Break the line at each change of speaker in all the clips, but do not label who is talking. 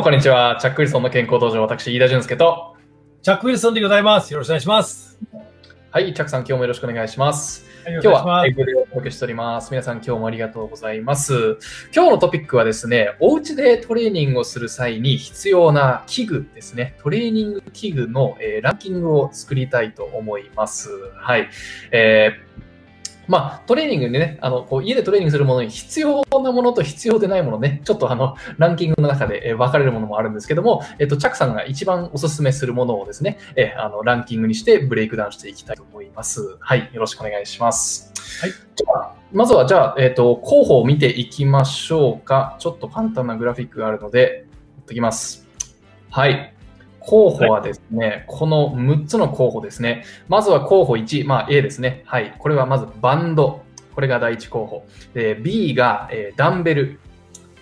もこんにちは。チャック・ウィルソンの健康道場、私、飯田俊介と。
チャック・ウィルソンでございます。よろしくお願いします。
はい、チャックさん、今日もよろしくお願いします。
はい
今日は英
よろしくお願いし
語でお届けしております。皆さん、今日もありがとうございます。今日のトピックはですね、お家でトレーニングをする際に必要な器具ですね。トレーニング器具の、えーランキングを作りたいと思います。はい。えーまあ、トレーニングでね、あの、こう家でトレーニングするものに必要なものと必要でないものね、ちょっとあの、ランキングの中で、えー分かれるものもあるんですけども、えっと、チャックさんが一番おすすめするものをですね、えーあの、ランキングにしてブレイクダウンしていきたいと思います。はい、よろしくお願いします。
はい。
じゃあ、まずはじゃあ、えっ、と、候補を見ていきましょうか。ちょっと簡単なグラフィックがあるので、持ってきます。はい。候補はですね、この6つの候補ですね。まずは候補1、まあ A ですね。はい。これはまずバンド。これが第1候補。で B が、えダンベル。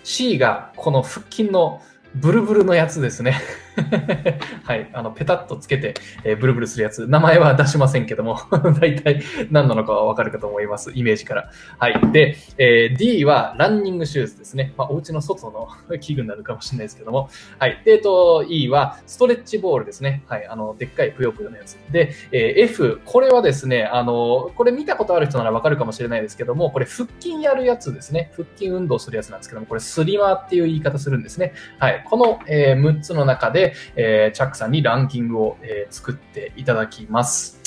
C がこの腹筋のブルブルのやつですね。はい。あの、ペタッとつけて、えーブルブルするやつ。名前は出しませんけども、大体何なのかはわかるかと思います。イメージから。はい。で、えー D はランニングシューズですね。まあ、お家の外の 器具になるかもしれないですけども。はい。で、えっと、E はストレッチボールですね。はい。あの、でっかいぷよぷよのやつ。で、えー F、これはですね、あの、これ見たことある人ならわかるかもしれないですけども、これ腹筋やるやつですね。腹筋運動するやつなんですけども、これスリマーっていう言い方するんですね。はい。この、えー6つの中で、えーチャックさんにランキングを、えー作っていただきます。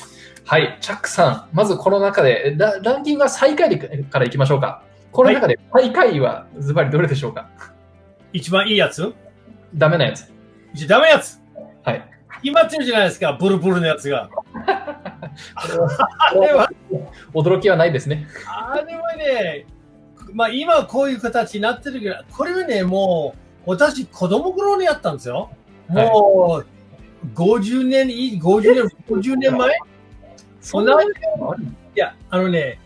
はい。チャックさん、まずこの中で、ラランキングは最下位からいきましょうか。この中で最下位はズバリどれでしょうか、
一番いいやつ？
ダメなやつ。
ダメなやつ？
はい。
決まってるじゃないですか、ブルブルのやつが。あ れは、
驚きはないですね。
あれはね、まあ今はこういう形になってるけど、これはね、もう、私、子供頃にやったんですよ。もう、50年い、50年、50年前？い
そんな
同じや、あのね、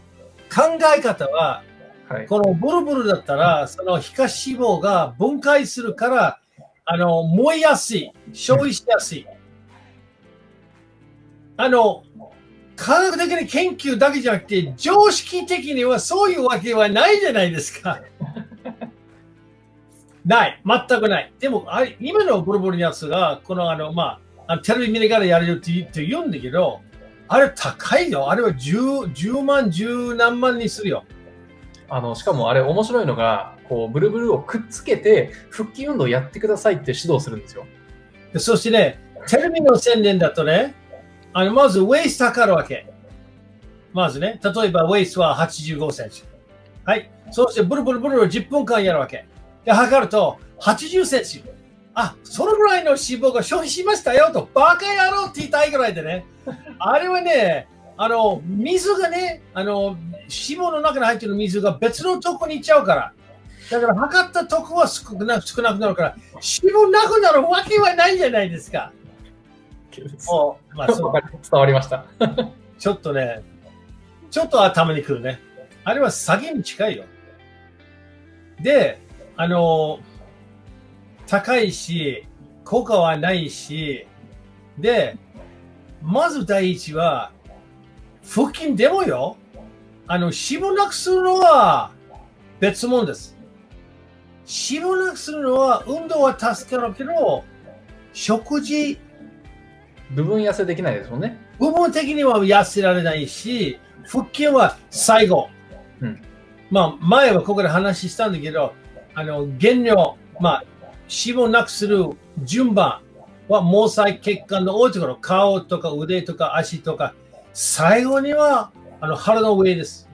考え方は、
はい。
このブルブルだったら、その皮下脂肪が分解するから、あの、燃えやすい、消費しやすい。あの、科学的に研究だけじゃなくて、常識的にはそういうわけはないじゃないですか。ない、全くない。でも、あれ今のブルブルのやつが、このあの、まあ、あのテレビ見ながらやれるって言って言うんだけど、あれ高いよ。あれは 10, 10万、10何万にするよ。
あの、しかもあれ面白いのが、こう、ブルブルをくっつけて、腹筋運動やってくださいって指導するんですよ。
でそしてね、テレビの宣伝だとね、あのまずウェイス測るわけ。まずね、例えばウェイスは85センチ。はい。そしてブルブルブルを10分間やるわけ。で、測ると80センチ。あ、そのぐらいの脂肪が消費しましたよと、バカ野郎って言いたいぐらいでね。あれはね、あの、水がね、あの、脂肪の中に入ってる水が別のとこに行っちゃうから。だから測ったとこは少な少なくなるから、脂肪なくなるわけはないじゃないですか。もう、まあ、そう
伝わりました。
ちょっとね、ちょっと頭にくるね。あれは詐欺に近いよ。で、あの、高いし、効果はないし、で、まず第一は、腹筋でもよ、あの、脂肪なくするのは別物です。脂肪なくするのは運動は助かるけど、食事、
部分痩せできないですもんね。
部分的には痩せられないし、腹筋は最後。
うん
まあ、前はここで話したんだけど、あの、減量、まあ、脂肪なくする順番は毛細血管の多いところ、顔とか腕とか足とか、最後には、あの、腹の上です。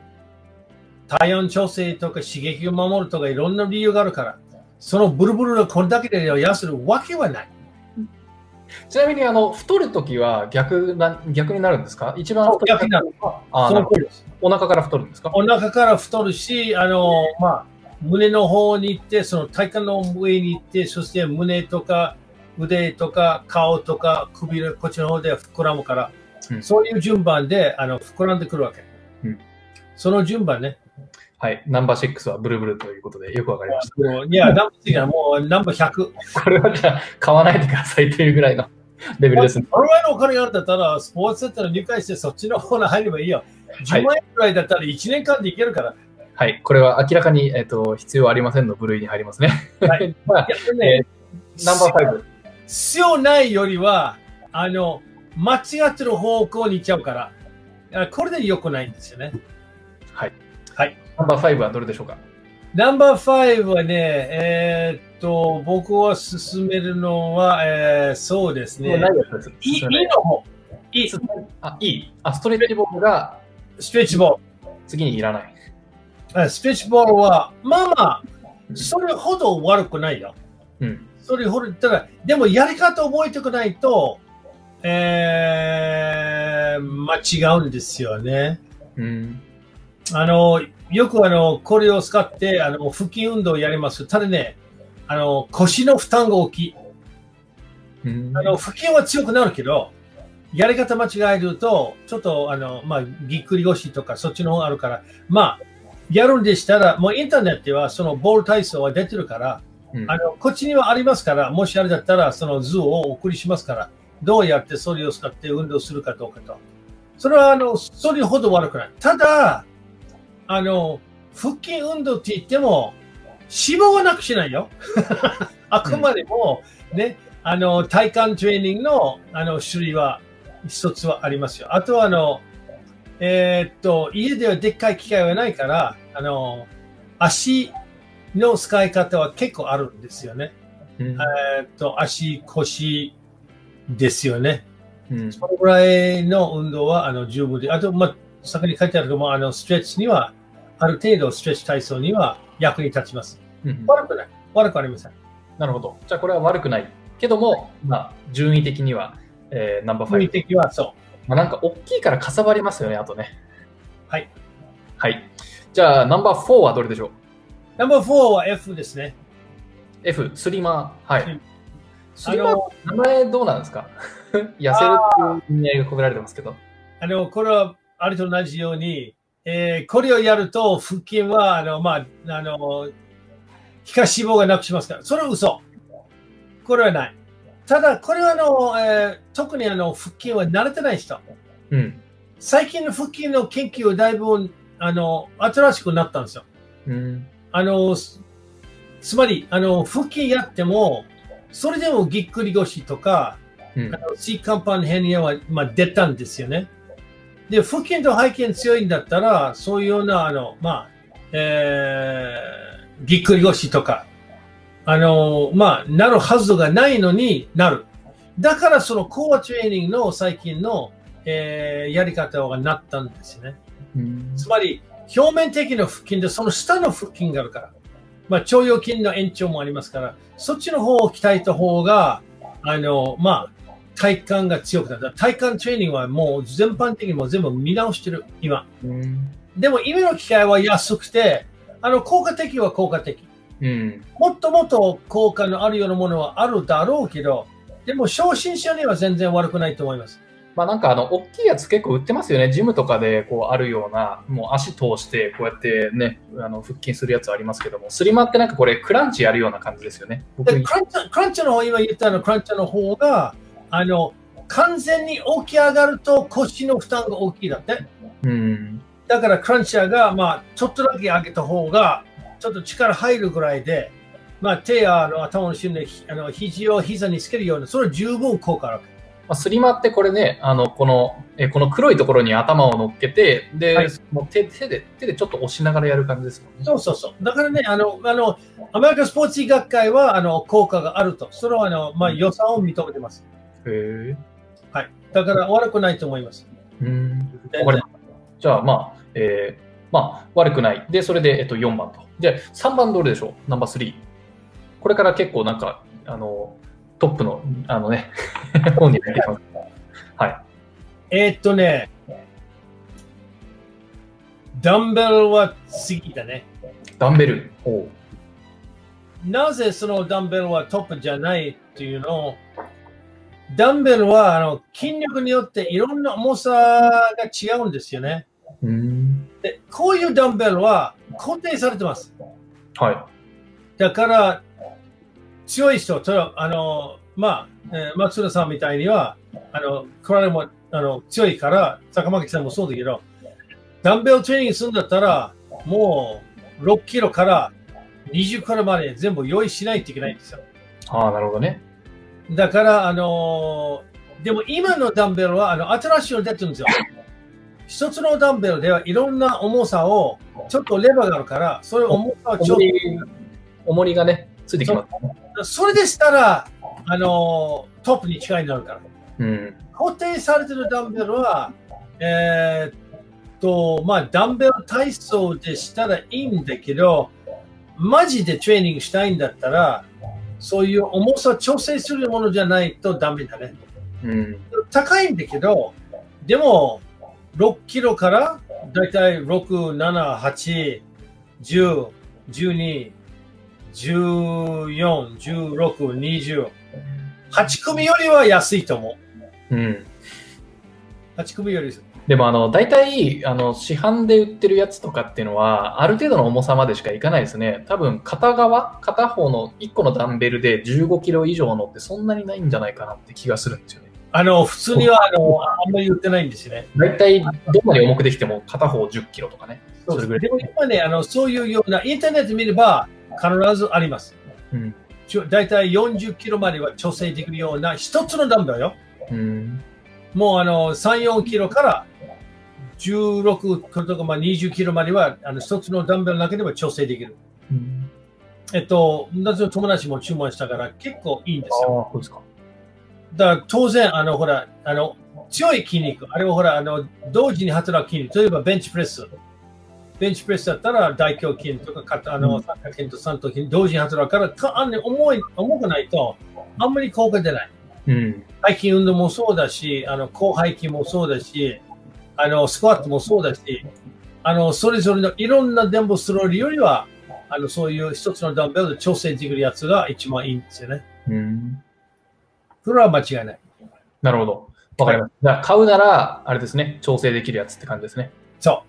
体温調整とか刺激を守るとかいろんな理由があるから、そのブルブルのこれだけで痩せるわけはない。
ちなみに、あの、太るときは逆な、逆になるんですか？一番太る
逆になる。
あー
その通りです。
お腹から太るんですか？
お腹から太るし、あの、まあ、胸の方に行って、その体幹の上に行って、そして胸とか腕とか顔とか首のこっちの方で膨らむから、
うん
そういう順番であの膨らんでくるわけ。
うん
その順番ね。
はい。ナンバー6はブルブルということでよくわかりました。
いや、ナンバーはもうナンバー100。
これはじゃあ、買わないでくださいというぐらいの レベルですね。
このぐらいのお金があるんだったら、スポーツセンターに入会してそっちの方に入ればいいよ。10万円くらいだったら1年間でいけるから。
はい。これは明らかに、えっと必要ありませんの部類に入りますね。
はい
まあ
いやでね
ナンバーファイブ。
必要ないよりは、あの、間違ってる方向に行っちゃうから、あこれで良くないんですよね。
はい。
はい。
ナンバーファイブはどれでしょうか？
ナンバー5はね、えーっと、僕は進めるのは、えーそうですね。
ないやつです。
いい
進めない
いの方。いい、
あ、いい。あ、ストレッチボールが
ストレッチボ
次にいらない。
ストレッチボールは、まあまあ、それほど悪くないよ。
うん。
それほど、ただ、でもやり方覚えておかないと、えー、間違うんですよね。
うん。
あの、よくあの、これを使って、あの、腹筋運動をやります。ただね、あの、腰の負担が大きい。
うん
あの、腹筋は強くなるけど、やり方間違えると、ちょっと、あの、まあ、ぎっくり腰とか、そっちの方あるから、まあ、やるんでしたら、もうインターネットでは、そのボール体操は出てるから、
うん
あの、こっちにはありますから、もしあれだったら、その図をお送りしますから、どうやってそれを使って運動するかどうかと。それは、あの、それほど悪くない。ただ、あの、腹筋運動って言っても、脂肪はなくしないよ。あくまでも、ね、あの、体幹トレーニングの、あの、種類は、一つはありますよ。あとは、あの、えーっと、家ではでっかい機械はないから、あの、足の使い方は結構あるんですよね。
うん
えーっと、足、腰ですよね。
うん
そのぐらいの運動はあの十分で、あと、まあ、先に書いてあるけども、あのストレッチには、ある程度ストレッチ体操には役に立ちます。
うん
悪くない。悪くありません。
なるほど。じゃあこれは悪くない。けども、まあ、順位的には、えーナンバーファ
雰囲
イブ。
気的はそう。
まあ、なんか大きいからかさばりますよね、あとね。
はい。
はい。じゃあ、ナンバー4はどれでしょう？
ナンバー4は F ですね。
?F、スリマー。はい。ス
あ
リマー、
の、
名前どうなんですか？痩せるっていう意味合いが込められてますけど。
あのこれはあれと同じように、えーこれをやると腹筋は、あの、まあ、あの、皮下脂肪がなくしますから。それは嘘。これはない。ただ、これはあの、えー特にあの、腹筋は慣れてない人。
うん。
最近の腹筋の研究はだいぶあの新しくなったんですよ。
うん。
あのつつまりあの腹筋やってもそれでもぎっくり腰とか
うん
あ。の椎間板ヘルニアは、まあ、出たんですよね。で腹筋と背筋強いんだったらそういうようなあの、まあえーぎっくり腰とかあの、まあ、なるはずがないのになる。だからそのコアトレーニングの最近の、えーやり方がなったんですよね。
うん
つまり、表面的な腹筋で、その下の腹筋があるから。まあ、腸腰筋の延長もありますから、そっちの方を鍛えた方が、あの、まあ、体幹が強くなる。体幹トレーニングはもう全般的にもう全部見直してる、今。
うん。
でも、今の機械は安くて、あの、効果的は効果的。
うん。
もっともっと効果のあるようなものはあるだろうけど、でも、初心者には全然悪くないと思います。
まあなんかあの、大きいやつ結構売ってますよね。ジムとかでこうあるような、もう足通してこうやってね、あの腹筋するやつありますけども、スリマってなんかこれクランチやるような感じですよね。
クランチクランチの方、今言ったのクランチの方が、あの、完全に起き上がると腰の負担が大きいだって。
うん。
だからクランチャーが、まあ、ちょっとだけ上げた方が、ちょっと力入るぐらいで、まあ、手やあの頭の芯でひあの肘を膝につけるような、それは十分効果ある。
まあ、スリマってこれね、あの、この、えこの黒いところに頭を乗っけて、で、
はい
もう手手で、手でちょっと押しながらやる感じですもんね。
そうそうそう。だからね、あの、あの、アメリカスポーツ医学会は、あの、効果があると。それは、あの、まあ、予算を認めてます。
へえ。
はい。だから悪くないと思います。
うん。わかりました。じゃあまあ、えー、まあ、悪くない。で、それで、えっと、4番と。で、3番どれでしょう？ナンバー3。これから結構なんか、あの、トップの、あのね、本に入ってきます。はい。
えーっとね、ダンベルは次だね。
ダンベル。
なぜそのダンベルはトップじゃないっていうの？を、ダンベルはあの筋力によっていろんな重さが違うんですよね。
うん。
でこういうダンベルは固定されてます。
は
だから、強い人、それはあの、まあ、えー松浦さんみたいには、あの、これもあの強いから、坂巻さんもそうだけど、ダンベルトレーニングするんだったら、もう6キロから20キロまで全部用意しないといけないんですよ。
い。ああ、なるほどね。
だから、あのーでも今のダンベルは、あの、新しいの出てるんですよ。一つのダンベルではいろんな重さを、ちょっとレバーがあるから、それ重さをちょっ
重り重りがね、ついてきます
それでしたら、あのートップに近いになるから。
うん。
固定されてるダンベルは、えーっと、まあ、ダンベル体操でしたらいいんだけど、マジでトレーニングしたいんだったら、そういう重さ調整するものじゃないとダメだね。
うん。
高いんだけど、でも、6キロからだいたい6、7、8、10、12、14、16、20。8組よりは安いと思う。
うん。
8組よりです。
でも、あの、大体、あの、市販で売ってるやつとかっていうのは、ある程度の重さまでしかいかないですね。多分、片側、片方の1個のダンベルで15キロ以上のってそんなにないんじゃないかなって気がするんですよね。
あの、普通には、あの、あんまり言ってないんですよね。
大体、どんなに重くできても片方10キロとかね。そ
でも今ね、あの、そういうような、インターネット見れば必ずあります。
うん。
ちょだいたい40キロまでは調整できるような一つのダンベルよ。
うん。
もうあの3、4キロから16キロとかまあ20キロまではあの一つのダンベルだけでも調整できる。
うん、
えっと、同じ友達も注文したから結構いいんですよ。
ああ、そうですか。
だから当然、あの、ほら、あの、強い筋肉、あれはほら、あの、同時に働く筋肉、例えばベンチプレス。ベンチプレスだったら大胸筋とか、肩あの、
うん
三角筋と三頭筋、同時に働くから、かあんね重い、重くないと、あんまり効果出ない。
うん。
背筋運動もそうだし、あの、広背筋もそうだし、あの、スクワットもそうだし、あの、それぞれのいろんなダンベルスロールよりは、あの、そういう一つのダンベルで調整できるやつが一番いいんですよね。
うん。
それは間違いない。
なるほど。わかりました。じゃあ、買うなら、あれですね、調整できるやつって感じですね。
そ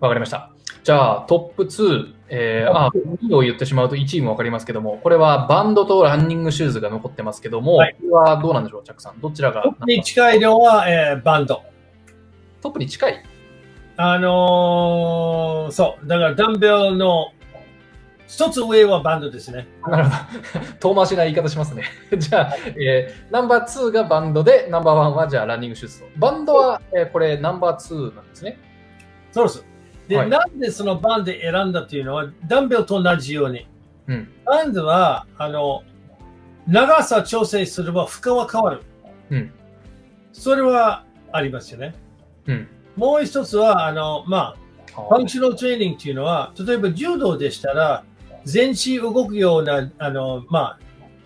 わかりました。じゃあ、トップ2、えー、あ、2位を言ってしまうと1位もわかりますけども、これはバンドとランニングシューズが残ってますけども、
はい
これはどうなんでしょう、チャックさん？どちらが
う。トップに近いのは、えーバンド。
トップに近い？
あのーそう。だからダンベルの一つ上はバンドですね。
なるほど。遠回しな言い方しますね。じゃあ、えーナンバー2がバンドで、ナンバーワンはじゃあランニングシューズと。バンドは、えーこれナンバー2なんですね。
そうです。で、
はい
なんでそのバンド選んだっていうのは、ダンベルと同じように。
うん。
バンドは、あの、長さ調整すれば負荷は変わる。
うん。
それはありますよね。
うん。
もう一つは、あの、まあ、ファンクショナルトレーニングっていうのは、例えば柔道でしたら、全身動くような、あの、まあ、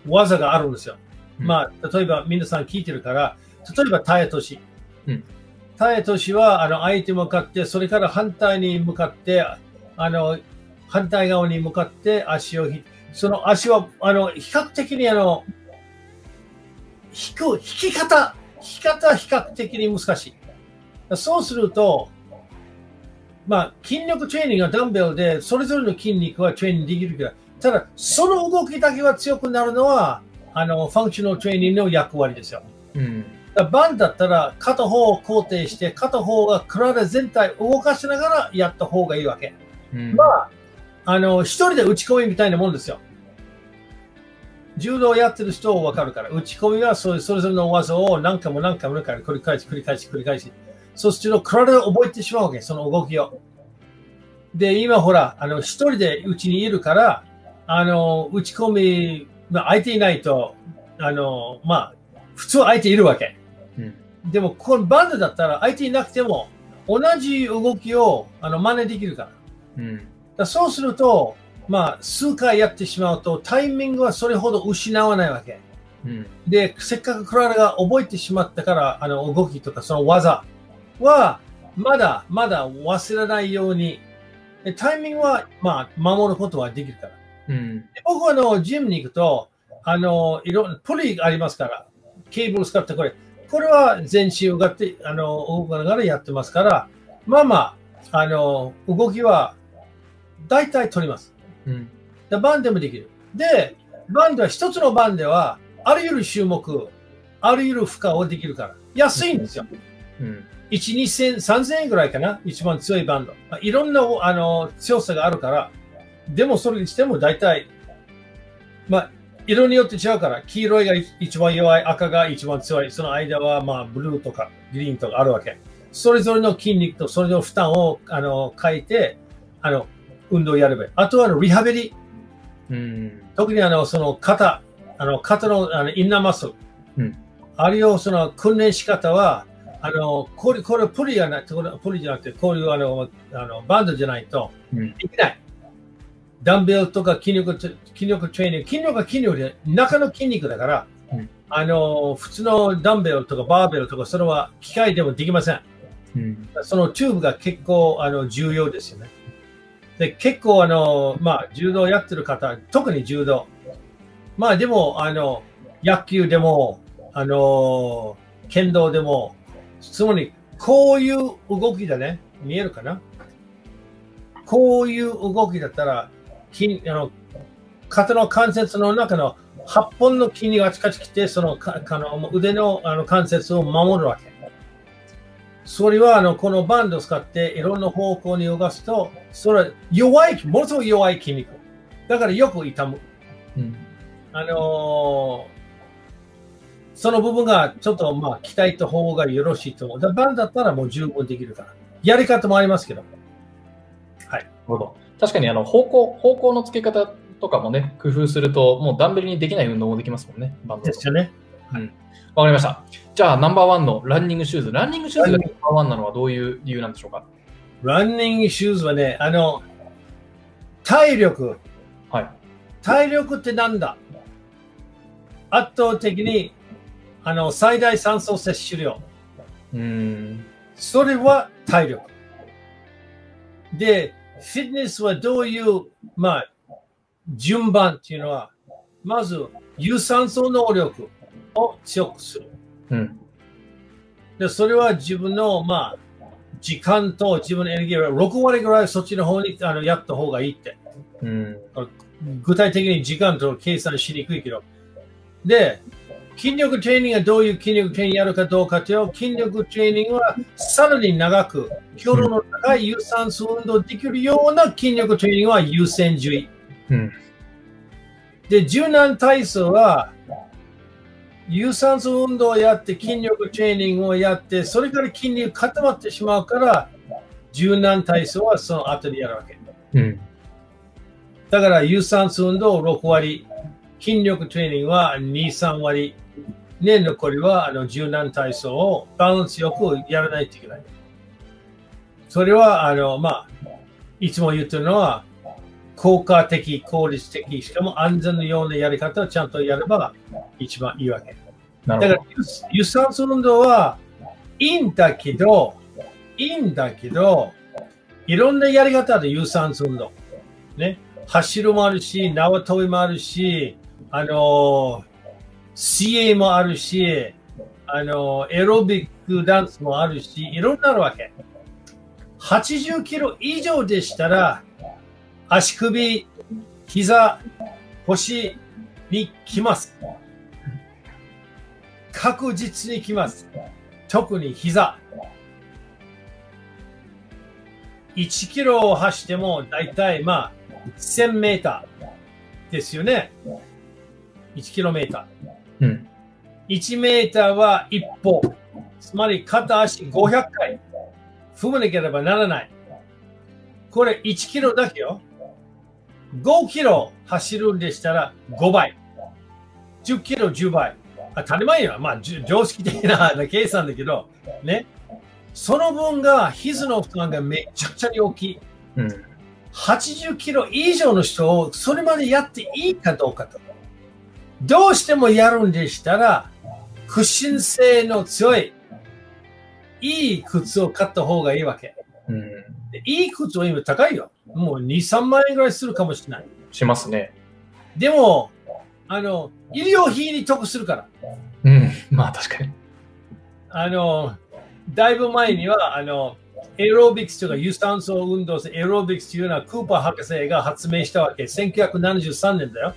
技があるんですよ。
うん
まあ、例えば皆さん聞いてるから、例えばタイトシ。
うん
タイトシは、あの、相手向かって、それから反対に向かって、あの、反対側に向かって足をひ、その足は、あの、比較的にあの、引く、引き方、引き方は比較的に難しい。そうすると、まあ、筋力トレーニングはダンベルで、それぞれの筋肉はトレーニングできるけど、ただ、その動きだけは強くなるのは、あの、ファンクショナルトレーニングの役割ですよ。
うん。
バンだったら、片方を肯定して、片方が体全体を動かしながらやった方がいいわけ。
うん。
まあ、あの、一人で打ち込みみたいなもんですよ。柔道やってる人はわかるから、打ち込みはそれそれぞれの技を何回も何回も何回も繰り返し繰り返し繰り返し。そうすると体を覚えてしまうわけ、その動きを。で、今ほら、あの、一人でうちにいるから、あの、打ち込み、まあ、相手いないと、あの、まあ、普通相手いるわけ。
うん
でも、このバンドだったら相手いなくても、同じ動きをあの真似できるから。
うん。
だそうすると、まあ、数回やってしまうと、タイミングはそれほど失わないわけ。
うん。
で、せっかく体が覚えてしまったから、あの動きとかその技は、まだまだ忘れないように、でタイミングは、まあ、守ることはできるから。
うん。
で僕はあの、ジムに行くと、あの、いろんな、プリがありますから、ケーブル使ってこれ、これは全身動かって、あの、動かながらやってますから、まあまあ、あの、動きは、大体取ります。
うん。
でバンでもできる。で、バンでは一つのバンでは、あらゆる種目、あらゆる負荷をできるから、安いんですよ。
うん。
1、2千、3000円ぐらいかな一番強いバンド。まあいろんなあの強さがあるから、でもそれにしても大体、まあ、色によって違うから、黄色いが一番弱い、赤が一番強い、その間はまあブルーとかグリーンとかあるわけ。それぞれの筋肉とそれぞれの負担をあの書いて、あの、運動をやればいい。あとはあのリハビリ。
うん。
特にあの、その肩、あの、肩のあのインナーマッスル。
うん
あれをその訓練仕方は、あの、これ、これプリじゃなくて、これプリじゃなくて、こういうあの、あのバンドじゃないと
うん
できない。ダンベルとか筋力、筋力トレーニング、筋力は筋力で、中の筋肉だから、
うん
あの、普通のダンベルとかバーベルとか、それは機械でもできません。
うん。
そのチューブが結構あの重要ですよね。で、結構あの、まあ、柔道やってる方、特に柔道。まあでも、あの、野球でも、あの、剣道でも、つまり、こういう動きだね。見えるかな？こういう動きだったら、筋あの肩の関節の中の8本の筋肉があちこち来て、そのかあの腕のあの関節を守るわけ。それはあのこのバンドを使っていろんな方向に動かすと、それは弱い、ものすごく弱い筋肉。だからよく痛む。
うん。
あのーその部分がちょっとまあ鍛えた方がよろしいと思う。だバンドだったらもう十分できるから。やり方もありますけど。
なるほど。確かにあの方向、方向の付け方とかもね、工夫すると、もうダンベルにできない運動もできますもんね。バンド
ですよね。
わかりました。じゃあ、ナンバーワンのランニングシューズ。ランニングシューズがナンバーワンなのはどういう理由なんでしょうか？
ランニングシューズはね、あの、体力。
はい。
体力ってなんだ？圧倒的にあの最大酸素摂取量。
うーん。
それは体力。で、フィットネスはどういう、まあ、順番っていうのは、まず、有酸素能力を強くする。
うん。
で、それは自分の、まあ、時間と自分のエネルギーを6割ぐらいそっちの方にあのやった方がいいって。
うん。
具体的に時間と計算しにくいけど。で、筋力トレーニングがどういう筋力トレーニングやるかどうかというと筋力トレーニングはさらに長く、強度の高い有酸素運動できるような筋力トレーニングは優先順位。
うん。
で、柔軟体操は、有酸素運動をやって筋力トレーニングをやって、それから筋肉固まってしまうから、柔軟体操はその後でやるわけ。
うん。
だから有酸素運動6割、筋力トレーニングは2、3割、年残りはあの柔軟体操をバランスよくやらないといけない。それは、あの、まあ、いつも言ってるのは、効果的、効率的、しかも安全のようなやり方をちゃんとやれば一番いいわけ。だから有有酸素運動はいいんだけど、いいんだけど、いろんなやり方で有酸素運動。ね。走るもあるし、縄跳びもあるし、あの、水泳もあるし、あの、エロビックダンスもあるし、いろんなるわけ。80キロ以上でしたら、足首、膝、腰に来ます。確実に来ます。特に膝。1キロを走っても大体まあ1000メーターですよね。1キロメータ
ど。うん。
ー。1メーターは一歩。つまり片足500回踏まなければならない。これ1キロだけよ。5キロ走るんでしたら5倍。10キロ10倍。当たり前よ。まあ、常識的な計算だけど、ね。その分が、膝の負担がめちゃくちゃに大きい。
うん。
80キロ以上の人をそれまでやっていいかどうかと。どうしてもやるんでしたら、屈伸性の強い、いい靴を買った方がいいわけ。
うん。
でいい靴は今高いよ。もう2、3万円ぐらいするかもしれない。
しますね。
でも、あの、医療費に得するから。
うん。まあ確かに。
あの、だいぶ前には、あの、エロビクスとか有酸素運動エロビクスというのはクーパー博士が発明したわけ。1973年だよ。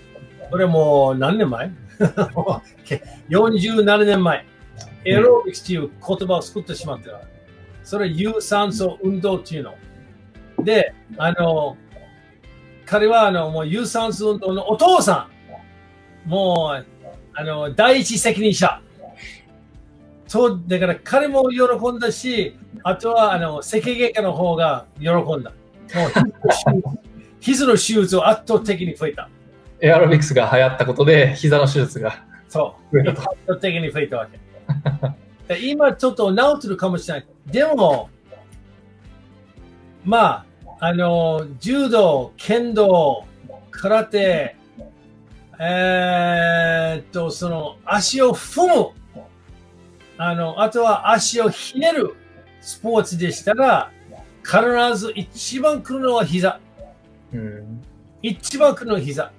これもう何年前 ?47 年前。エロビクスという言葉を作ってしまった。それは有酸素運動っていうの。で、あの、彼はあのもう有酸素運動のお父さん。もう、あの、第一責任者。そう、だから彼も喜んだし、あとは、あの、赤外科の方が喜んだ。もう 膝の手術を圧倒的に増えた。
エアロビクスが流行ったことで、膝の手術が
そう。的に増えたわけ。今ちょっと治ってるかもしれない。でも、まあ、あの、柔道、剣道、空手、えー、っと、その、足を踏む。あの、あとは足をひねるスポーツでしたら、必ず一番来るのは膝。
うん、
一番来るのは膝。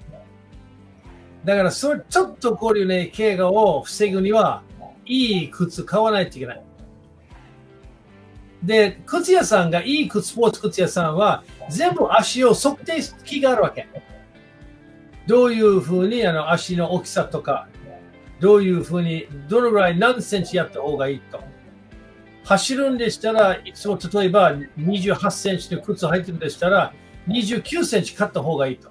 だから、それ、ちょっとこういうね、怪我を防ぐには、いい靴買わないといけない。で、靴屋さんが、いい靴、スポーツ靴屋さんは、全部足を測定機があるわけ。どういうふうにあの足の大きさとか、どういうふうに、どのぐらい何センチやった方がいいと。走るんでしたら、いつも例えば28センチの靴履いてるんでしたら、29センチ買った方がいいと。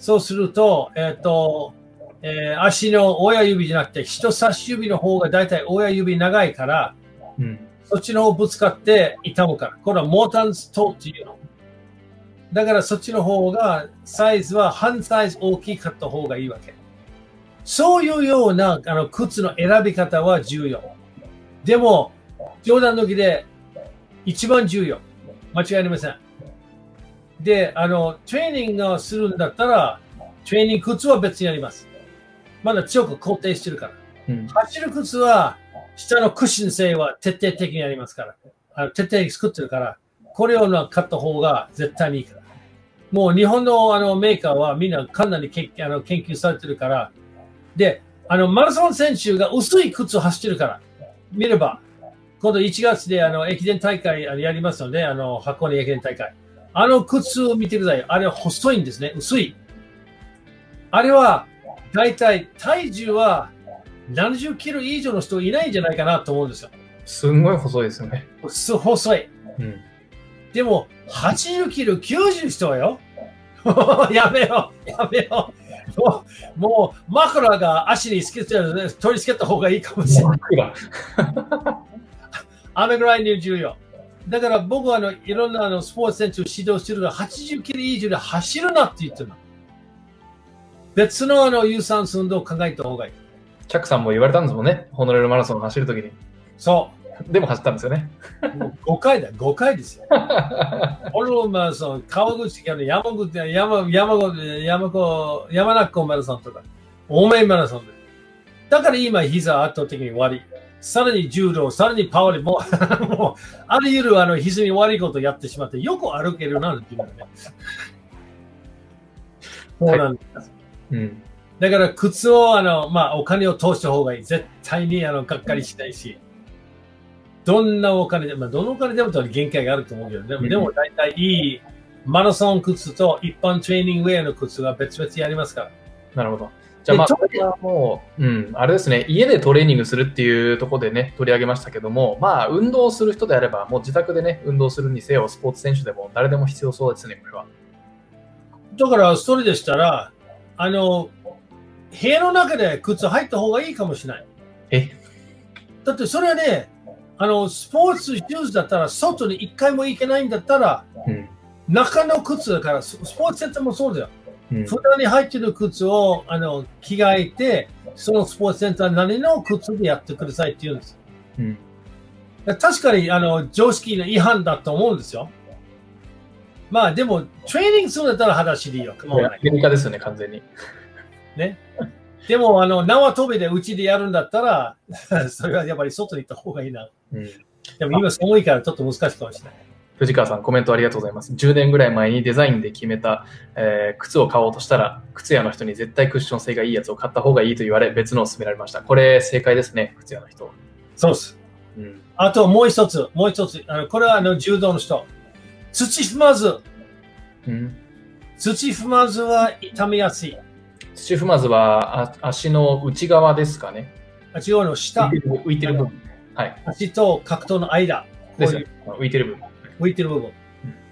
そうすると、えっ、ー、と、えー、足の親指じゃなくて、人差し指の方がだいたい親指長いから、うん、そっちの方ぶつかって痛むから。これはモータンストっていうの。だからそっちの方がサイズは半サイズ大きかった方がいいわけ。そういうようなあの靴の選び方は重要。でも、冗談抜きで一番重要。間違いありません。で、あの、トレーニングをするんだったら、トレーニング靴は別にあります。まだ強く肯定してるから。うん、走る靴は、下のクッション性は徹底的にありますから。あの徹底的に作ってるから、これを買った方が絶対にいいから。もう日本のあのメーカーはみんなかなりけあの研究されてるから、で、あのマラソン選手が薄い靴を走ってるから、見れば、今度1月であの駅伝大会やりますので、あの箱根駅伝大会。あの靴を見てください。あれは細いんですね。薄い。あれは、だいたい体重は70キロ以上の人いないんじゃないかなと思うんですよ。
すんごい細いですよね。
細い。うん、でも、80キロ、90人よ。やめよう、やめよう。もう、もう枕が足につけて取り付けた方がいいかもしれない。あのぐらいに重要。だから僕はあのいろんなあのスポーツ選手を指導してるが80キロ以上で走るなって言ってるの。別のあの有酸素運動を考えた方がいい。
チャックさんも言われたんですもんね。ホノルルマラソンを走るときに。
そう。
でも走ったんですよね。
もう5回だ、5回ですよ。ホノルルマラソン、川口県の山口、山、山子、山子、山中湖マラソンとか、大面マラソンで。だから今、膝圧倒的に悪い。さらに柔道、さらにパワーでもう、もう、あらゆるあの膝に悪いことをやってしまって、よく歩けるな、っていうね。そうなんです。はい、うん。だから靴を、あの、まあ、お金を通した方がいい。絶対に、あの、がっかりしないし。どんなお金で、まあ、どのお金でもと限界があると思うけど、でも、うん、でも大体いいマラソン靴と一般トレーニングウェアの靴が別々やりますから。
なるほど。じゃあ、まあ、これはもう、うん、あれですね、家でトレーニングするっていうところでね、取り上げましたけども、まあ、運動する人であれば、もう自宅でね、運動するにせよ、スポーツ選手でも誰でも必要そうですね、これは。
だから、それでしたら、あの、部屋の中で靴入った方がいいかもしれない。
え？
だってそれはね、あの、スポーツシューズだったら、外に一回も行けないんだったら、うん、中の靴だから、スポーツセンターもそうだよ。うん、普段に入ってる靴をあの着替えて、そのスポーツセンターなりの靴でやってくださいって言うんです。うん、確かにあの常識の違反だと思うんですよ。まあでも、トレーニングするんだったら裸足でいいよ。
アメリカですよね、完全に。
ね。でも、あの、縄跳びでうちでやるんだったら、それはやっぱり外に行った方がいいな。うん、でも今寒いからちょっと難しいかもしれない。
藤川さん、コメントありがとうございます。10年ぐらい前にデザインで決めた、えー、靴を買おうとしたら、靴屋の人に絶対クッション性がいいやつを買った方がいいと言われ、別のを勧められました。これ、正解ですね、靴屋の人。
そうです。うん、あともう一つ、もう一つ。あのこれはあの柔道の人。土踏まず。うん、土踏まずは痛みやすい。
土踏まずは足の内側ですかね。
足の下。
浮いてる部分。はい。
足と格闘の間。
ですよ。浮いてる部分。
浮いてる部分。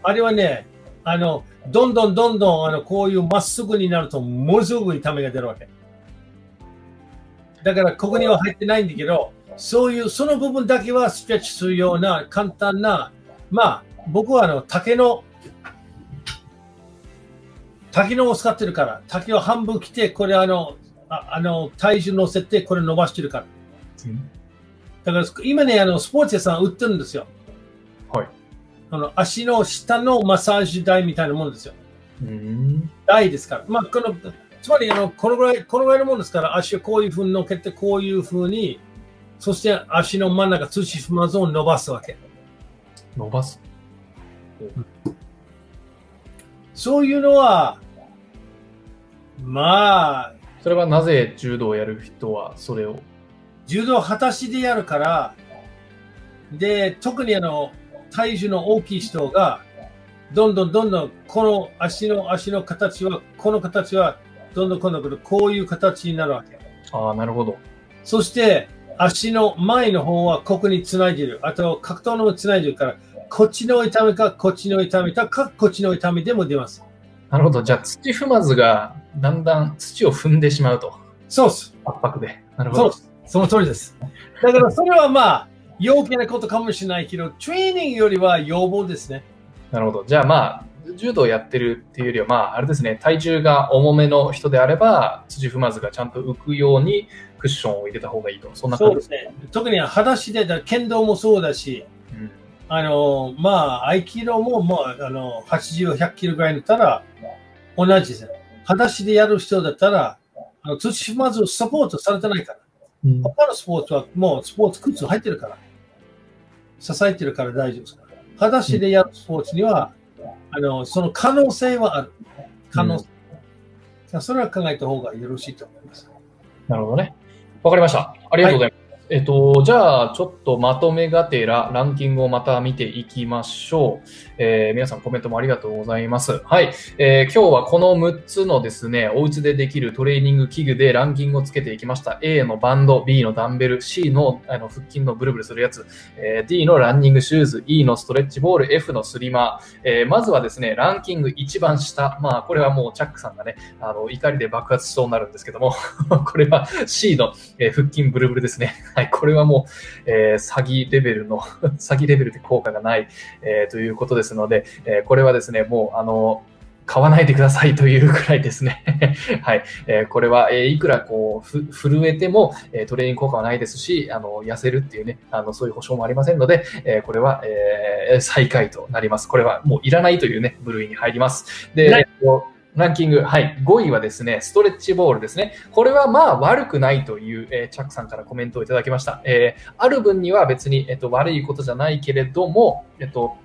あれはね、あの、どんどんどんどん、あの、こういうまっすぐになると、ものすごく痛みが出るわけ。だからここには入ってないんだけど、そういう、その部分だけはストレッチするような簡単な、まあ、僕はあの竹の、竹のを使ってるから、竹を半分切って、これあの、ああの体重乗せて、これ伸ばしてるから。だから今ね、あのスポーツ屋さん売ってるんですよ。
はい。
あの足の下のマッサージ台みたいなものですよ。台ですから。まあ、このつまりあのこのぐらい、このぐらいのものですから、足をこういうふうに乗っけて、こういうふうに、そして足の真ん中、土踏まずを伸ばすわけ。
伸ばす、
そういうのは、まあ。
それはなぜ柔道をやる人はそれを？
柔道はたしでやるから、で、特にあの、体重の大きい人が、どんどんどんどん、この足の足の形は、この形はどんどん今度こういう形になるわけ。
ああ、なるほど。
そして、足の前の方はここにつないでる。あと、格闘のもつないでるから、こっちの痛みか、こっちの痛みか、か、こっちの痛みでも出ます。
なるほど。じゃあ、土踏まずがだんだん土を踏んでしまうと。
そうです。
圧迫で。なるほど。
そうその通りです。だから、それはまあ、陽気なことかもしれないけど、トレーニングよりは要望ですね。
なるほど。じゃあまあ、柔道をやってるっていうよりは、まあ、あれですね、体重が重めの人であれば、土踏まずがちゃんと浮くようにクッションを入れた方がいいと。そんな
感じですね。特に裸足で、剣道もそうだし、うん、あの、まあ、合気道も、もう、あの、80、100キロぐらいだったら、同じですね。裸足でやる人だったら、あの土踏まずサポートされてないから。うん、他のスポーツはもうスポーツ靴入ってるから。支えてるから大丈夫ですから。裸足でやるスポーツには、あの、その可能性はある。可能性。うん、それは考えた方がよろしいと思います。
なるほどね。わかりました。ありがとうございます。はいえっと、じゃあ、ちょっとまとめがてら、ランキングをまた見ていきましょう。えー、皆さんコメントもありがとうございます。はい、えー、今日はこの6つのですね、お家でできるトレーニング器具でランキングをつけていきました。A のバンド、B のダンベル、C のあの腹筋のブルブルするやつ、えー、D のランニングシューズ、E のストレッチボール、F のスリマー。えー、まずはですね、ランキング一番下。まあ、これはもうチャックさんがね、あの、怒りで爆発しそうになるんですけども、これは C の、えー、腹筋ブルブルですね。はい、これはもう、えー、詐欺レベルの 詐欺レベルで効果がない、えー、ということですので、えー、これはですね、もう、あの、買わないでくださいというくらいですね。はい。えー、これは、えー、いくらこう、震えても、えー、トレーニング効果はないですし、あの、痩せるっていうね、あの、そういう保証もありませんので、えー、これは、えー、最下位となります。これはもういらないというね、部類に入ります。で、えーランキング、はい、5位はですね、ストレッチボールですね。これはまあ悪くないという、えー、チャックさんからコメントをいただきました。えー、ある分には別に、えっと、悪いことじゃないけれども、えっと、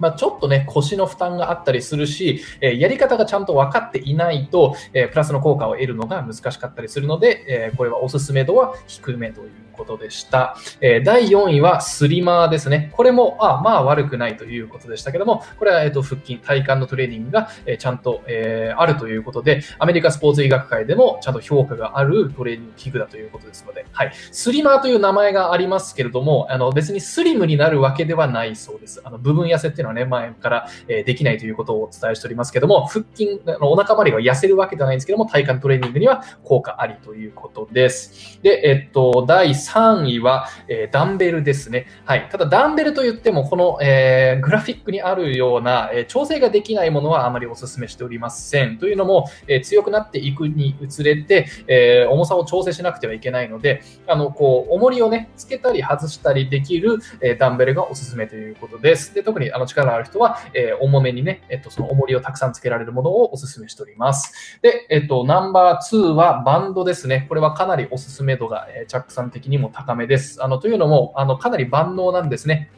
まあ、ちょっとね、腰の負担があったりするし、え、やり方がちゃんと分かっていないと、え、プラスの効果を得るのが難しかったりするので、え、これはおすすめ度は低めという。ことでした。えー、第4位はスリマーですね。これも、あまあ悪くないということでしたけども、これは、えっと、腹筋、体幹のトレーニングが、え、ちゃんと、えー、あるということで、アメリカスポーツ医学会でもちゃんと評価があるトレーニング器具だということですので、はい。スリマーという名前がありますけれども、あの、別にスリムになるわけではないそうです。あの、部分痩せっていうのはね、前から、え、できないということをお伝えしておりますけども、腹筋、あのお腹周りが痩せるわけではないんですけども、体幹トレーニングには効果ありということです。で、えっと、第3 3位は、えー、ダンベルですね。はい。ただ、ダンベルといっても、この、えー、グラフィックにあるような、えー、調整ができないものはあまりお勧めしておりません。というのも、えー、強くなっていくにつれて、えー、重さを調整しなくてはいけないので、あの、こう、重りをね、つけたり外したりできる、えー、ダンベルがおすすめということです。で、特にあの力ある人は、えー、重めにね、えっと、その重りをたくさんつけられるものをおすすめしております。で、えっと、ナンバー2はバンドですね。これはかなりおすすめ度が、えー、チャックさん的にもも高めです。あの、というのも、あの、かなり万能なんですね。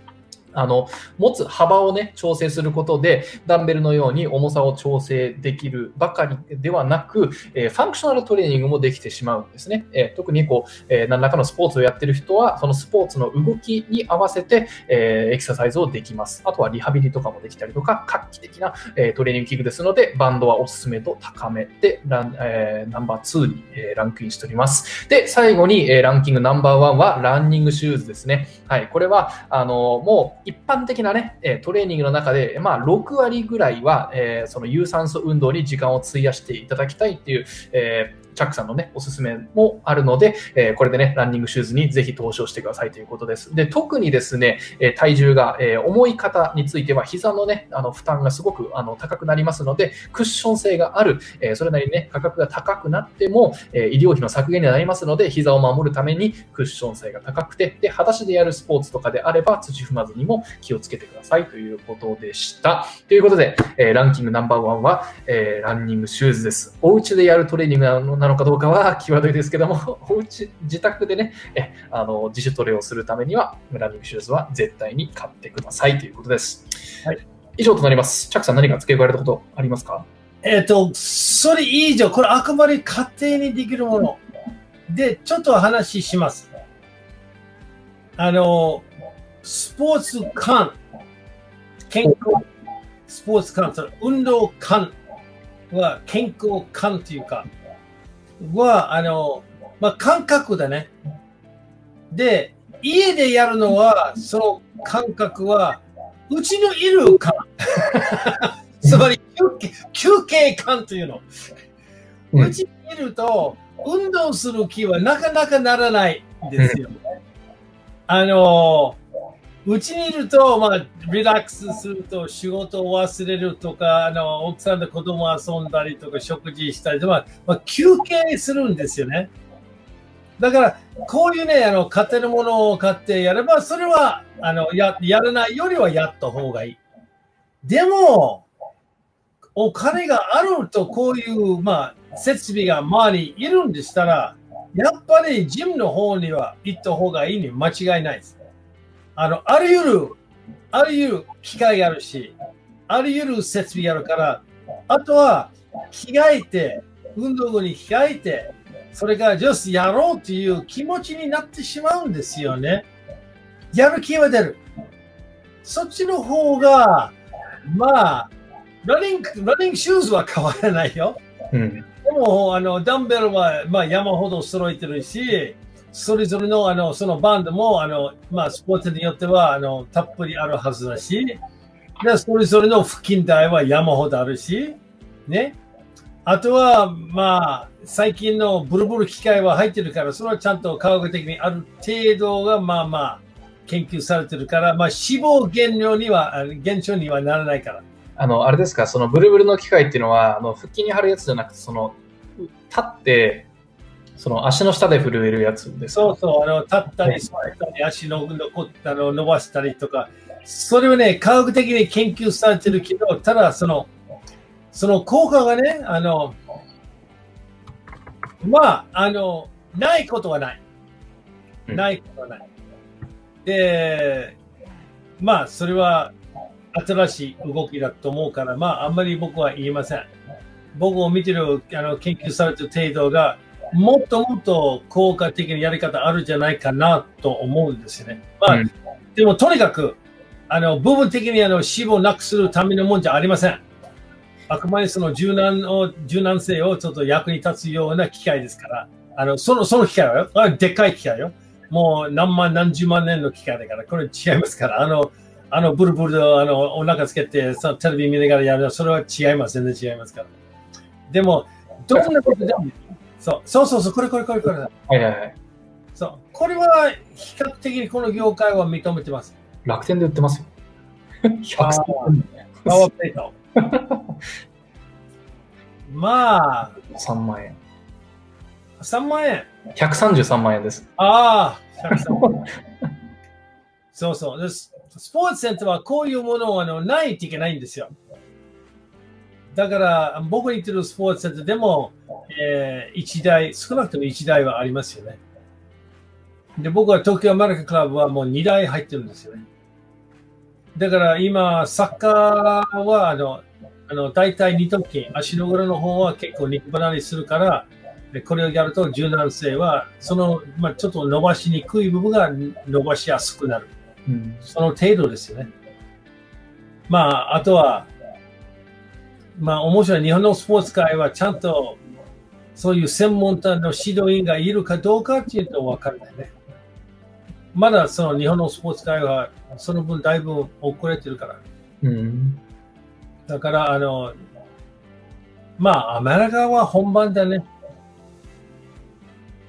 あの、持つ幅をね、調整することで、ダンベルのように重さを調整できるばかりではなく、えー、ファンクショナルトレーニングもできてしまうんですね。えー、特にこう、えー、何らかのスポーツをやってる人は、そのスポーツの動きに合わせて、えエクササイズをできます。あとはリハビリとかもできたりとか、画期的な、えトレーニング器具ですので、バンドはおすすめと高めで、ランえナンバー2に、えランクインしております。で、最後に、えランキングナンバー1はランニングシューズですね。はい、これは、あのもう一般的なね、トレーニングの中で、まあ、6割ぐらいは、え、その有酸素運動に時間を費やしていただきたいっていう、えチャックさんのね、おすすめもあるので、えーこれでね、ランニングシューズにぜひ投資をしてくださいということです。で、特にですね、え体重が、え重い方については、膝のね、あの負担がすごくあの高くなりますので、クッション性がある、えそれなりにね、価格が高くなっても、え医療費の削減になりますので、膝を守るためにクッション性が高くて、で、裸足でやるスポーツとかであれば、土踏まずにも気をつけてくださいということでした。ということで、えランキングナンバーワンは、えランニングシューズです。お家でやるトレーニングなのなのかどうかは際どいですけども、お家、自宅でね、えあの自主トレをするためには、ランニングシューズは絶対に買ってくださいということです。
はい
以上となります。チャックさん何か付け加えることありますか？
えっ、と、それ以上、これあくまで家庭にできるもの。で、ちょっと話します。あの、スポーツ感、健康、スポーツ感、その運動感は健康感というか、は、あの、まあ、感覚だね。で、家でやるのは、その感覚は、うちのいる感。つまり休憩、休憩感というの。
う
ちにいると、運動する気はなかなかならないんですよ。あの、うちにいると、まあ、リラックスすると仕事を忘れるとか、あの、奥さんと子供遊んだりとか、食事したりとか、まあ、休憩するんですよね。だから、こういうね、あの、買ってるものを買ってやれば、それは、あの、や、やらないよりはやった方がいい。でも、お金があるとこういう、まあ、設備が周りにいるんでしたら、やっぱりジムの方には行った方がいいに間違いないです。あの、あらゆる、あらゆる機械があるし、あらゆる設備があるから、あとは着替えて、運動後に着替えて、それからジャスやろうという気持ちになってしまうんですよね。やる気は出る。そっちの方が、まあ、ランニング、ランニングシューズは変わらないよ。
うん。
でも、あの、ダンベルは、まあ、山ほど揃えてるし、それぞれの、あの、そのバンドも、あの、まあ、スポーツによっては、あの、たっぷりあるはずだし、で、それぞれの腹筋台は山ほどあるし、ね。あとは、まあ、最近のブルブル機械は入ってるから、それはちゃんと科学的にある程度が、まあまあ、研究されてるから、まあ、脂肪減量には、減少にはならないから。
あの、あれですか、そのブルブルの機械っていうのは、あの腹筋に貼るやつじゃなくて、その、立って、その足の下で震えるやつですか？
そうそう、あの立ったり座ったり、足のあの伸ばしたりとか、それはね、科学的に研究されてるけど、ただその、その効果がね、あの、まあ、あの、ないことはない。
うん
ないことはない。で、まあ、それは新しい動きだと思うから、まあ、あんまり僕は言いません。僕を見てる、あの、研究されてる程度が、もっともっと効果的なやり方あるんじゃないかなと思うんですよね。まあ、
うん
でもとにかく、あの、部分的にあの脂肪をなくするためのもんじゃありません。あくまでその柔軟を、柔軟性をちょっと役に立つような機械ですから、あの、その、その機械はよ、あでっかい機械よ。もう何万何十万年の機械だから、これ違いますから、あの、あの、ブルブルであのお腹つけてそのテレビ見ながらやるのは、それは違います。全然違いますから。でも、どんなことでも、そうそうそうそう、これこれこれこれ。
はいはいはい。
そう。これは比較的にこの業界は認めてます。
楽天で売ってますよ。100
あパワープレート。まあ、
3万円。
3万円。
133万円です。
ああ、103万円そうそうです。スポーツセンターはこういうものをあのないといけないんですよ。だから、僕に言ってるスポーツでも、えー、1台、少なくとも1台はありますよね。で、僕は東京アメリカクラブはもう2台入ってるんですよね。だから今、サッカーは、あの、あの大体二頭筋、足の裏の方は結構肉離れするから、でこれをやると柔軟性は、その、まあ、ちょっと伸ばしにくい部分が伸ばしやすくなる。
うん。
その程度ですよね。まあ、あとは、まあ、面白い。日本のスポーツ界はちゃんと、そういう専門家の指導員がいるかどうかっていうと分かるね。まだその日本のスポーツ界は、その分だいぶ遅れてるから。
うん。
だから、あの、まあ、アメリカは本番だね。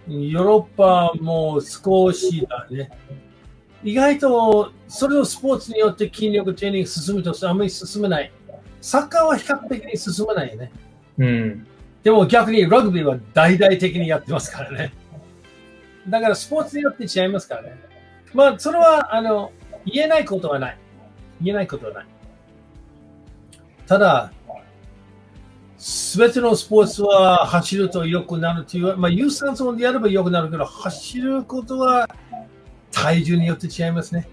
ヨーロッパも少しだね。意外とそれをスポーツによって筋力トレーニング進むとあんまり進めない。サッカーは比較的に進まないよね。
うん。
でも逆にラグビーは大々的にやってますからね。だからスポーツによって違いますからね。まあ、それは、あの、言えないことはない。言えないことはない。ただ、すべてのスポーツは走ると良くなるという、まあ、有酸素でやれば良くなるけど、走ることは体重によって違いますね。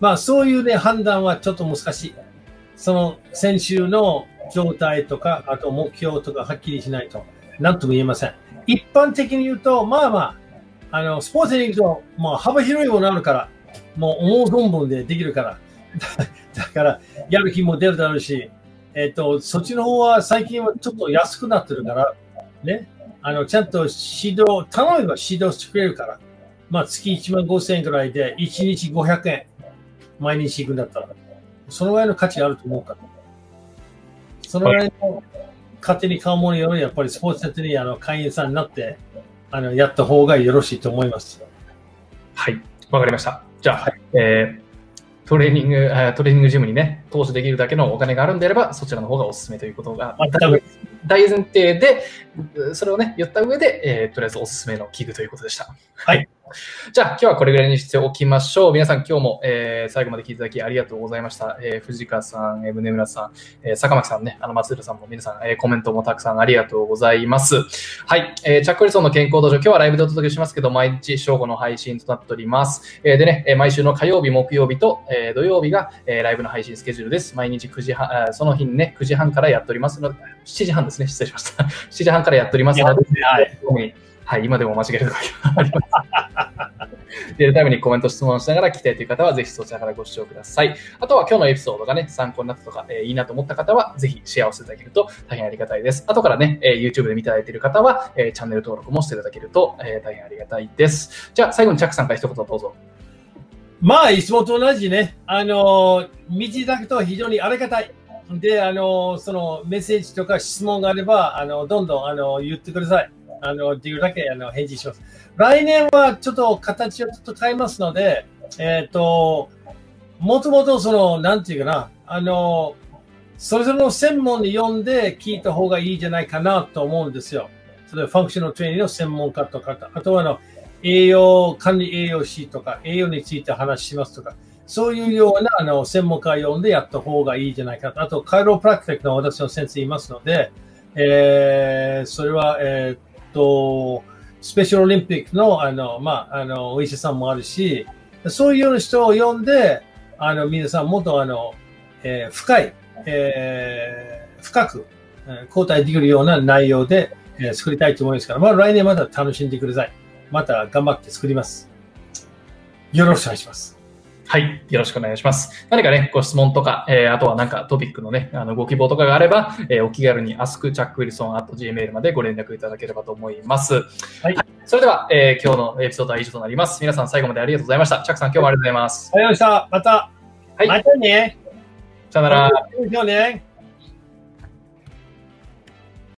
まあ、そういうね、判断はちょっと難しい。その先週の状態とか、あと目標とかはっきりしないと、なんとも言えません。一般的に言うと、まあまあ、あの、スポーツに行くと、もう幅広いものあるから、もう思う存分でできるから。だから、やる気も出るだろうし、えっ、と、そっちの方は最近はちょっと安くなってるから、ね、あの、ちゃんと指導、頼めば指導してくれるから、まあ、月1万5千円くらいで、1日500円、毎日行くんだったら、そのぐらいの価値あると思うから。そのぐらいの勝手に買うものより、やっぱりスポーツセットにあの会員さんになって、あの、やった方がよろしいと思います。
はい、わかりました。じゃあ、はい、えー、トレーニング、トレーニングジムにね、投資できるだけのお金があるんであれば、そちらの方がおすすめということが、大前提で、それをね、言った上で、えー、とりあえずおすすめの器具ということでした。
はい。
じゃあ、今日はこれぐらいにしておきましょう。皆さん、今日も、えー、最後まで聞いていただきありがとうございました。えー、藤川さん、えー、宗村さん、えー、坂巻さんね、あの、松浦さんも皆さん、えー、コメントもたくさんありがとうございます。はい。えー、チャックリソンの健康道場、今日はライブでお届けしますけど、毎日正午の配信となっております。えー、でね、毎週の火曜日、木曜日と、えー、土曜日が、えー、ライブの配信スケジュールです。毎日9時半、その日にね、9時半からやっておりますので、7時半ですね、失礼しました。7時半からやっておりますので、はい、はい、今でも間違えるときがあります。リアルタイムにコメント、質問しながら来てという方は、ぜひそちらからご視聴ください。あとは今日のエピソードがね、参考になったとか、えー、いいなと思った方は、ぜひシェアをしていただけると大変ありがたいです。後からね、えー、YouTube で見ていただいている方は、えー、チャンネル登録もしていただけると、えー、大変ありがたいです。じゃあ、最後にチャックさんから一言どうぞ。
まあ、いつもと同じね、あの、見ていただくと非常にありがたい。で、あの、そのメッセージとか質問があれば、あの、どんどん、あの、言ってください。あの、できるだけ、あの、返事します。来年はちょっと形をちょっと変えますので、えっ、ー、と、もともとその、なんていうかな、あの、それぞれの専門で読んで聞いた方がいいじゃないかなと思うんですよ。それファンクショナルトレーニングの専門家とか、あとはあの、栄養、管理栄養士とか、栄養について話しますとか、そういうようなあの専門家を読んでやった方がいいじゃないかと。あと、カイロプラクティックの私の先生いますので、えー、それは、えー、と、スペシャルオリンピックの、あの、まあ、あの、お医者さんもあるし、そういうような人を呼んで、あの、皆さんもっと、あの、えー、深い、えー、深く、交代できるような内容で、えー、作りたいと思いますから、まあ、来年また楽しんでください。また頑張って作ります。よろしくお願いします。
はい。よろしくお願いします。何かね、ご質問とか、えー、あとはなんかトピックのね、あのご希望とかがあれば、えー、お気軽に askchuckwilson.gmail までご連絡いただければと思います。はい。はい、それでは、えー、今日のエピソードは以上となります。皆さん最後までありがとうございました。チャックさん、今日もありがとうございます。
ありがとうございました。また。
はい。
またね。
さよなら。
またね。